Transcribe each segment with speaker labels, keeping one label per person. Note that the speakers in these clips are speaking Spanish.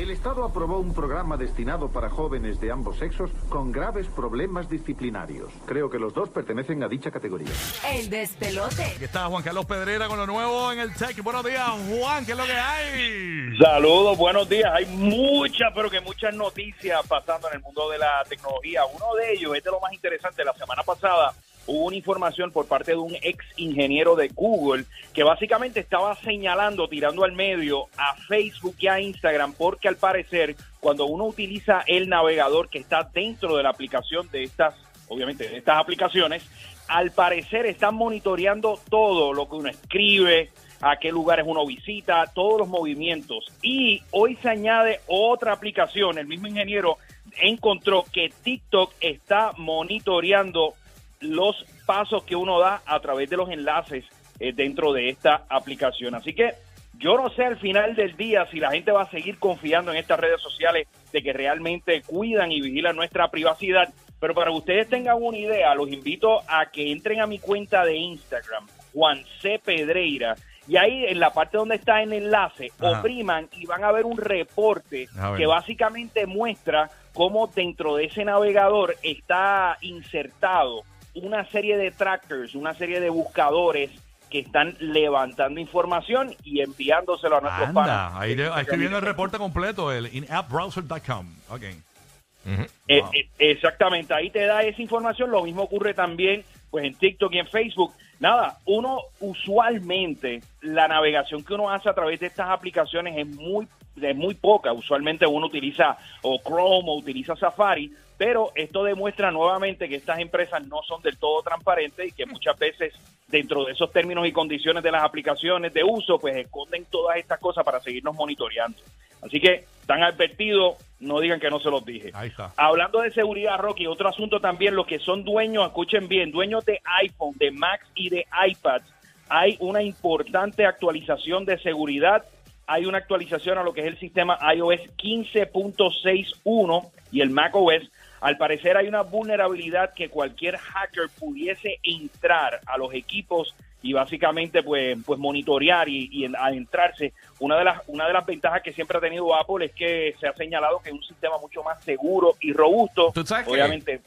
Speaker 1: El Estado aprobó un programa destinado para jóvenes de ambos sexos con graves problemas disciplinarios. Creo que los dos pertenecen a dicha categoría.
Speaker 2: El despelote.
Speaker 3: Aquí está Juan Carlos Pedrera con lo nuevo en el Tech. Buenos días, Juan, ¿qué es lo que hay?
Speaker 4: Saludos, buenos días. Hay muchas, pero que muchas noticias pasando en el mundo de la tecnología. Uno de ellos es de lo más interesante. La semana pasada hubo una información por parte de un ex ingeniero de Google que básicamente estaba señalando, tirando al medio a Facebook y a Instagram, porque al parecer cuando uno utiliza el navegador que está dentro de la aplicación de estas, obviamente, de estas aplicaciones, al parecer están monitoreando todo lo que uno escribe, a qué lugares uno visita, todos los movimientos. Y hoy se añade otra aplicación, el mismo ingeniero encontró que TikTok está monitoreando los pasos que uno da a través de los enlaces eh, dentro de esta aplicación. Así que yo no sé al final del día si la gente va a seguir confiando en estas redes sociales de que realmente cuidan y vigilan nuestra privacidad, pero para que ustedes tengan una idea, los invito a que entren a mi cuenta de Instagram, Juan C. Pedreira, y ahí en la parte donde está el enlace,
Speaker 3: Ajá.
Speaker 4: opriman y van a ver un reporte
Speaker 3: ver.
Speaker 4: que básicamente muestra cómo dentro de ese navegador está insertado una serie de trackers, una serie de buscadores que están levantando información y enviándoselo a nuestros
Speaker 3: Anda,
Speaker 4: panas.
Speaker 3: ahí, ahí estoy viendo el reporte completo, el inappbrowser.com. Ok.
Speaker 4: Eh,
Speaker 3: Wow.
Speaker 4: eh, exactamente, ahí te da esa información. Lo mismo ocurre también pues en TikTok y en Facebook. Nada, uno usualmente la navegación que uno hace a través de estas aplicaciones es muy es muy poca. Usualmente uno utiliza o Chrome o utiliza Safari, pero esto demuestra nuevamente que estas empresas no son del todo transparentes y que muchas veces dentro de esos términos y condiciones de las aplicaciones de uso, pues esconden todas estas cosas para seguirnos monitoreando. Así que están advertidos, no digan que no se los dije.
Speaker 3: Ahí está.
Speaker 4: Hablando de seguridad, Rocky, otro asunto también, los que son dueños, escuchen bien, dueños de iPhone, de Mac y de iPad, hay una importante actualización de seguridad. Hay una actualización a lo que es el sistema iOS 15.61 y el macOS. Al parecer hay una vulnerabilidad que cualquier hacker pudiese entrar a los equipos y básicamente pues pues monitorear y, y en- adentrarse. Una de las una de las ventajas que siempre ha tenido Apple es que se ha señalado que es un sistema mucho más seguro y robusto.
Speaker 5: ¿Tú sabes?
Speaker 4: Obviamente.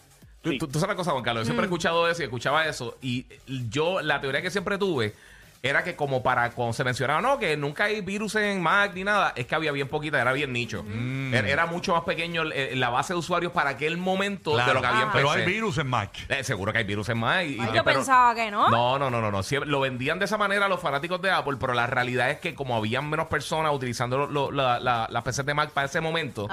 Speaker 5: Tú,
Speaker 4: sí.
Speaker 5: tú- tú sabes una cosa, Juan Carlos. Yo siempre he escuchado eso y escuchaba eso. Y yo, la teoría que siempre tuve era que como para cuando se mencionaba, no, que nunca hay virus en Mac ni nada, es que había bien poquita, era bien nicho. Era, era mucho más pequeño la base de usuarios para aquel momento de lo que había en
Speaker 3: pero
Speaker 5: PC.
Speaker 3: hay virus en Mac.
Speaker 5: Eh, seguro que hay virus en Mac. y-
Speaker 2: Ay, yo
Speaker 5: pero-
Speaker 2: pensaba que no.
Speaker 5: No, no, no, no, no. Siempre- lo vendían de esa manera los fanáticos de Apple, pero la realidad es que como habían menos personas utilizando lo- lo- la, PCs de Mac para ese momento,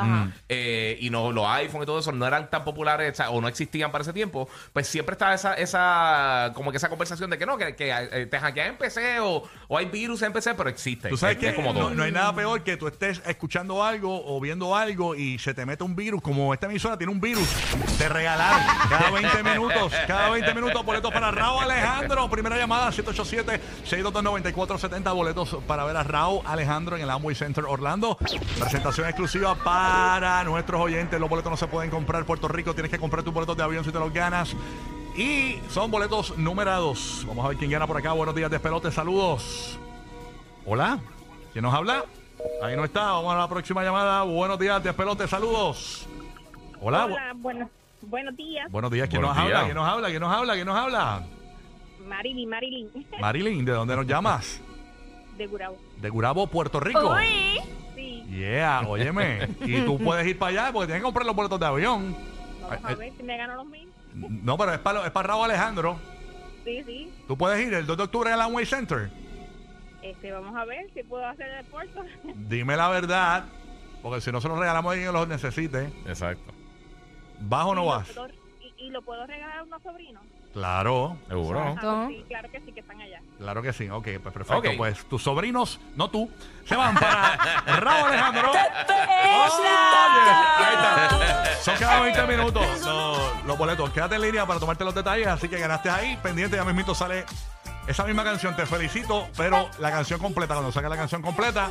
Speaker 5: eh, y no los iPhone y todo eso no eran tan populares o no existían para ese tiempo, pues siempre estaba esa, esa como que esa conversación de que no, que, que, eh, te hackean en PC o, o hay virus en PC, pero existe.
Speaker 3: Tú sabes
Speaker 5: Es-
Speaker 3: que
Speaker 5: es como
Speaker 3: no,
Speaker 5: todo.
Speaker 3: no hay nada peor que tú estés escuchando algo o viendo algo y se te mete un virus, como esta emisora tiene un virus, te regalaron cada 20 minutos, cada 20 minutos boletos para Raúl Alejandro, primera llamada 787-622-9470, boletos para ver a Raúl Alejandro en el Amway Center Orlando, presentación exclusiva para nuestros oyentes, los boletos no se pueden comprar en Puerto Rico, tienes que comprar tus boletos de avión si te los ganas. Y son boletos numerados. Vamos a ver quién gana por acá. Buenos días, despelote. Saludos. Hola, ¿quién nos habla? Ahí no está, vamos a la próxima llamada. Buenos días, despelote, saludos. Hola, bu-
Speaker 6: Hola, bueno, buenos días.
Speaker 3: buenos días, ¿quién
Speaker 5: Buenos
Speaker 3: nos habla? ¿Quién nos habla? ¿Quién nos habla? ¿Quién nos habla?
Speaker 6: Marilyn, Marilyn,
Speaker 3: Marilyn, ¿de dónde nos llamas?
Speaker 6: de Gurabo.
Speaker 3: De Gurabo, Puerto Rico.
Speaker 2: Uy.
Speaker 6: Sí,
Speaker 3: Yeah, óyeme. y tú puedes ir para allá porque tienes que comprar los boletos de avión.
Speaker 6: vamos a ver si me gano los mil.
Speaker 3: No, pero es para, es para Raúl Alejandro.
Speaker 6: Sí, sí.
Speaker 3: Tú puedes ir el 2 de octubre al Amway Center.
Speaker 6: Este, vamos a ver si puedo hacer el esfuerzo.
Speaker 3: Dime la verdad, porque si no se los regalamos a alguien que los necesite.
Speaker 5: Exacto.
Speaker 3: ¿Vas o no
Speaker 6: Y lo
Speaker 3: vas?
Speaker 6: puedo- Y, y lo puedo regalar a unos sobrinos.
Speaker 3: Claro,
Speaker 5: Seguro.
Speaker 6: Ah, sí, claro que sí, que están allá.
Speaker 3: claro que sí. Ok, pues perfecto.
Speaker 5: Ok.
Speaker 3: Pues tus sobrinos, no tú, se van para Raúl Alejandro. Son cada 20 minutos los, los boletos. Quédate en línea para tomarte los detalles, así que ganaste ahí. Pendiente, ya mismito sale esa misma canción. Te felicito, pero la canción completa, cuando saque la canción completa,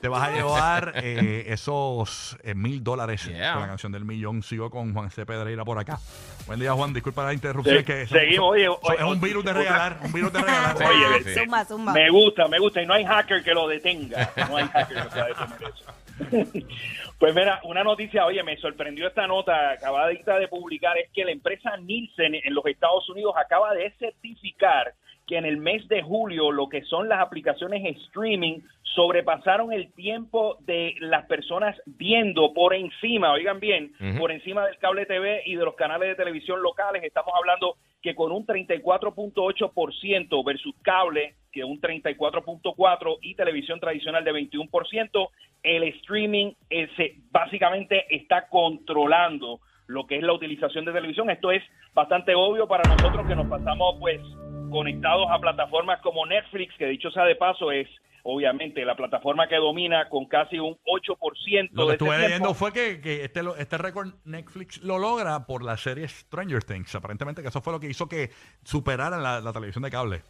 Speaker 3: te vas a llevar eh, esos eh, mil dólares
Speaker 5: Yeah.
Speaker 3: con la canción del millón. Sigo con Juan C. Pedreira por acá. Buen día, Juan. Disculpa la interrupción.
Speaker 4: Se-
Speaker 3: que
Speaker 4: seguimos, oye, oye,
Speaker 3: es un virus de regalar. Un virus de regalar.
Speaker 5: Sí,
Speaker 4: Oye,
Speaker 5: sí.
Speaker 2: Zumba, zumba.
Speaker 4: Me gusta, me gusta. Y no hay hacker que lo detenga. No hay hacker que pueda detener eso. Pues mira, una noticia, oye, me sorprendió esta nota acabadita de publicar, es que la empresa Nielsen en los Estados Unidos acaba de certificar que en el mes de julio lo que son las aplicaciones streaming sobrepasaron el tiempo de las personas viendo por encima, oigan bien, por encima del cable TV y de los canales de televisión locales. Estamos hablando que con un 34.8% versus cable, que un 34.4% y televisión tradicional de 21%, el streaming eh, se, básicamente está controlando lo que es la utilización de televisión. Esto es bastante obvio para nosotros que nos pasamos pues conectados a plataformas como Netflix, que dicho sea de paso es obviamente la plataforma que domina con casi un 8%
Speaker 3: Lo que
Speaker 4: de
Speaker 3: estuve
Speaker 4: este
Speaker 3: leyendo
Speaker 4: tiempo.
Speaker 3: fue que, que este, este récord Netflix lo logra por la serie Stranger Things. Aparentemente que eso fue lo que hizo que superaran la, la televisión de cable.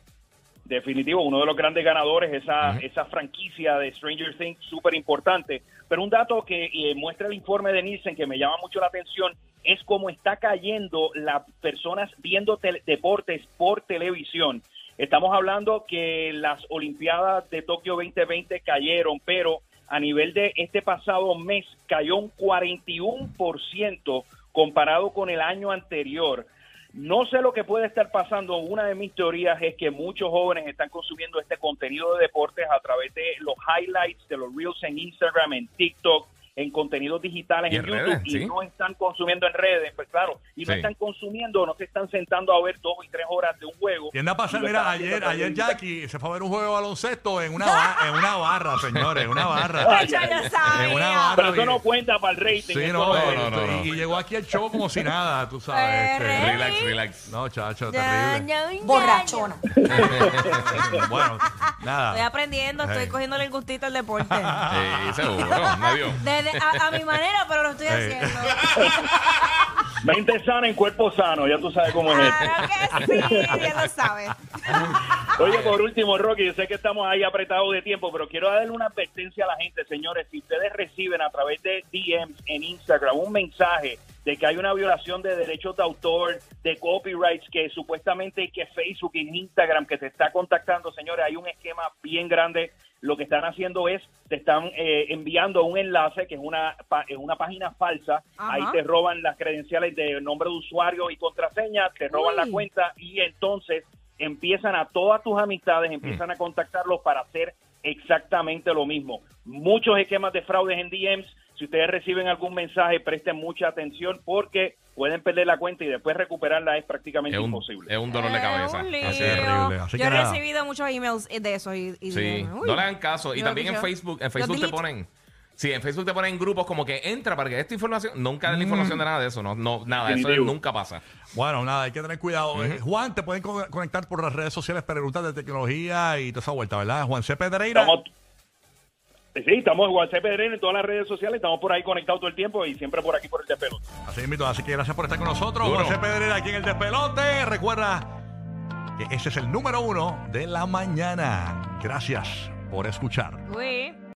Speaker 4: Definitivo, uno de los grandes ganadores, esa, esa franquicia de Stranger Things, súper importante. Pero un dato que eh, muestra el informe de Nielsen que me llama mucho la atención es cómo está cayendo las personas viendo deportes por televisión. Estamos hablando que las Olimpiadas de Tokio 2020 cayeron, pero a nivel de este pasado mes cayó un 41% comparado con el año anterior. No sé lo que puede estar pasando. Una de mis teorías es que muchos jóvenes están consumiendo este contenido de deportes a través de los highlights, de los reels en Instagram, en TikTok, en contenidos digitales
Speaker 5: Y
Speaker 4: en,
Speaker 5: en
Speaker 4: YouTube
Speaker 5: redes,
Speaker 4: y
Speaker 5: sí.
Speaker 4: no están consumiendo en redes, pues claro, y no
Speaker 5: Sí.
Speaker 4: están consumiendo, no se están sentando a ver dos y tres horas de un juego.
Speaker 3: Tiende a pasar,
Speaker 4: Y
Speaker 3: mira, ayer, ayer Jackie se fue a ver un juego de baloncesto en una, ba- en una barra, señores, en una barra.
Speaker 2: Ya.
Speaker 3: En una barra.
Speaker 4: Pero eso no cuenta para el rating.
Speaker 3: Sí, no,
Speaker 5: no, no, no.
Speaker 3: Y, y llegó aquí al show como si nada, tú sabes. este.
Speaker 5: Relax, relax.
Speaker 3: no, chacho,
Speaker 2: Ya,
Speaker 3: terrible.
Speaker 2: ya, ya,
Speaker 7: Borrachona.
Speaker 3: bueno,
Speaker 2: Estoy
Speaker 3: nada.
Speaker 2: aprendiendo, estoy cogiéndole el gustito al deporte.
Speaker 5: Sí, seguro. Nadie.
Speaker 2: A, a mi manera, pero lo estoy haciendo.
Speaker 4: Mente sana en cuerpo sano, ya tú sabes cómo es esto.
Speaker 2: Claro que sí, ya lo sabes.
Speaker 4: Oye, por último, Rocky, yo sé que estamos ahí apretados de tiempo, pero quiero darle una advertencia a la gente, señores. Si ustedes reciben a través de DMs en Instagram un mensaje de que hay una violación de derechos de autor, de copyrights, que supuestamente que Facebook y Instagram que te está contactando, señores, hay un esquema bien grande. Lo que están haciendo es, te están eh, enviando un enlace que es una, pa- es una página falsa.
Speaker 2: Ajá.
Speaker 4: Ahí te roban las credenciales de nombre de usuario y contraseña, te roban
Speaker 2: Uy.
Speaker 4: la cuenta y entonces empiezan a todas tus amistades, empiezan a contactarlos para hacer exactamente lo mismo. Muchos esquemas de fraudes en DMs. Si ustedes reciben algún mensaje, presten mucha atención porque pueden perder la cuenta y después recuperarla es prácticamente
Speaker 5: Es un,
Speaker 4: imposible.
Speaker 5: es un dolor de
Speaker 2: Es
Speaker 5: cabeza.
Speaker 2: un lío.
Speaker 5: Así
Speaker 3: es
Speaker 5: es.
Speaker 3: terrible, así
Speaker 2: Yo
Speaker 3: que
Speaker 2: he
Speaker 3: nada.
Speaker 2: recibido muchos emails de eso y, y
Speaker 5: Sí,
Speaker 2: de- uy.
Speaker 5: no le hagan caso. Y
Speaker 2: Yo
Speaker 5: también en. Facebook, en Facebook te ponen. Sí, en Facebook te ponen grupos como que entra para que esta información. Nunca den la información de nada de eso. No, no nada. Eso nunca pasa.
Speaker 3: Bueno, nada, hay que tener cuidado. Eh, Juan, te pueden co- conectar por las redes sociales, preguntas de tecnología y toda esa vuelta, ¿verdad? Juan C. Pedreira.
Speaker 4: Estamos, sí, estamos en WhatsApp Pedrero en todas las redes sociales, estamos por ahí conectados todo el tiempo y siempre por aquí por el despelote.
Speaker 3: Así invito, así que gracias por estar con nosotros. C. Pedreira aquí en el despelote. Recuerda que ese es el número uno de la mañana. Gracias por escuchar.
Speaker 2: Uy.